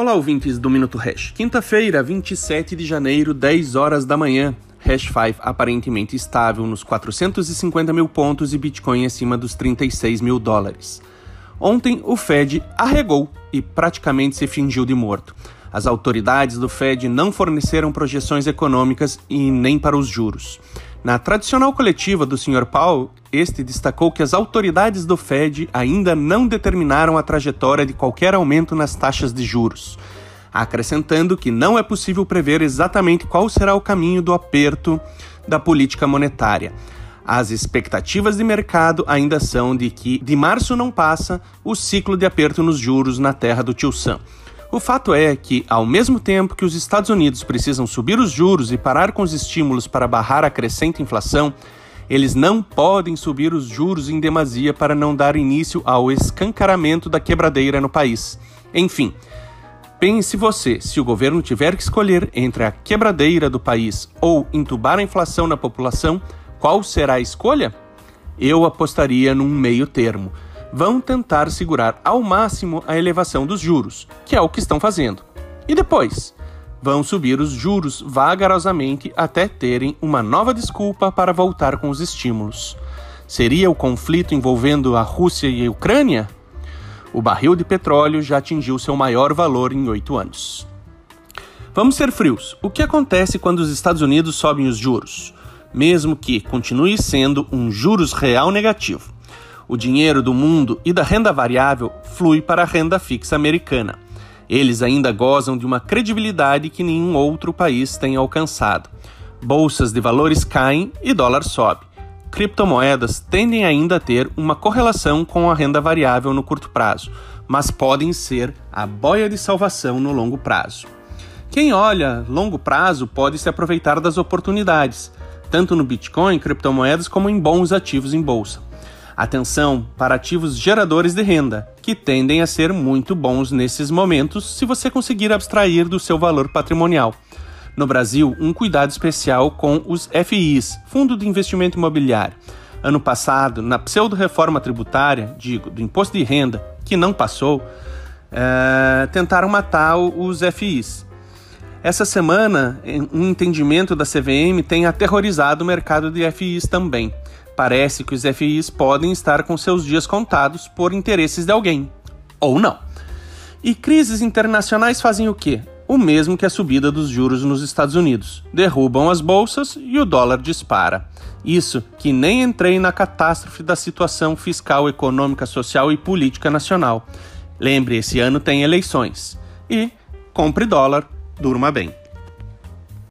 Olá, ouvintes do Minuto Hash. Quinta-feira, 27 de janeiro, 10 horas da manhã. Hash 5 aparentemente estável nos 450 mil pontos e Bitcoin acima dos 36 mil dólares. Ontem, o Fed arregou e praticamente se fingiu de morto. As autoridades do Fed não forneceram projeções econômicas e nem para os juros. Na tradicional coletiva do Sr. Powell, este destacou que as autoridades do Fed ainda não determinaram a trajetória de qualquer aumento nas taxas de juros, acrescentando que não é possível prever exatamente qual será o caminho do aperto da política monetária. As expectativas de mercado ainda são de que de março não passa o ciclo de aperto nos juros na terra do tio Sam. O fato é que, ao mesmo tempo que os Estados Unidos precisam subir os juros e parar com os estímulos para barrar a crescente inflação, eles não podem subir os juros em demasia para não dar início ao escancaramento da quebradeira no país. Enfim, pense você, se o governo tiver que escolher entre a quebradeira do país ou entubar a inflação na população, qual será a escolha? Eu apostaria num meio termo vão tentar segurar ao máximo a elevação dos juros, que é o que estão fazendo. E depois? Vão subir os juros vagarosamente até terem uma nova desculpa para voltar com os estímulos. Seria o conflito envolvendo a Rússia e a Ucrânia? O barril de petróleo já atingiu seu maior valor em oito anos. Vamos ser frios. O que acontece quando os Estados Unidos sobem os juros? Mesmo que continue sendo um juros real negativo o dinheiro do mundo e da renda variável flui para a renda fixa americana. Eles ainda gozam de uma credibilidade que nenhum outro país tem alcançado. Bolsas de valores caem e dólar sobe. Criptomoedas tendem ainda a ter uma correlação com a renda variável no curto prazo, mas podem ser a boia de salvação no longo prazo. Quem olha longo prazo pode se aproveitar das oportunidades, tanto no Bitcoin, criptomoedas, como em bons ativos em bolsa. Atenção para ativos geradores de renda, que tendem a ser muito bons nesses momentos se você conseguir abstrair do seu valor patrimonial. No Brasil, um cuidado especial com os FIs, Fundo de Investimento Imobiliário. Ano passado, na pseudo-reforma tributária, digo, do imposto de renda, que não passou, é, tentaram matar os FIs. Essa semana, um entendimento da CVM tem aterrorizado o mercado de FIs também. Parece que os FIs podem estar com seus dias contados por interesses de alguém. Ou não. E crises internacionais fazem o quê? O mesmo que a subida dos juros nos Estados Unidos. Derrubam as bolsas e o dólar dispara. Isso que nem entrei na catástrofe da situação fiscal, econômica, social e política nacional. Lembre, esse ano tem eleições. E compre dólar, durma bem.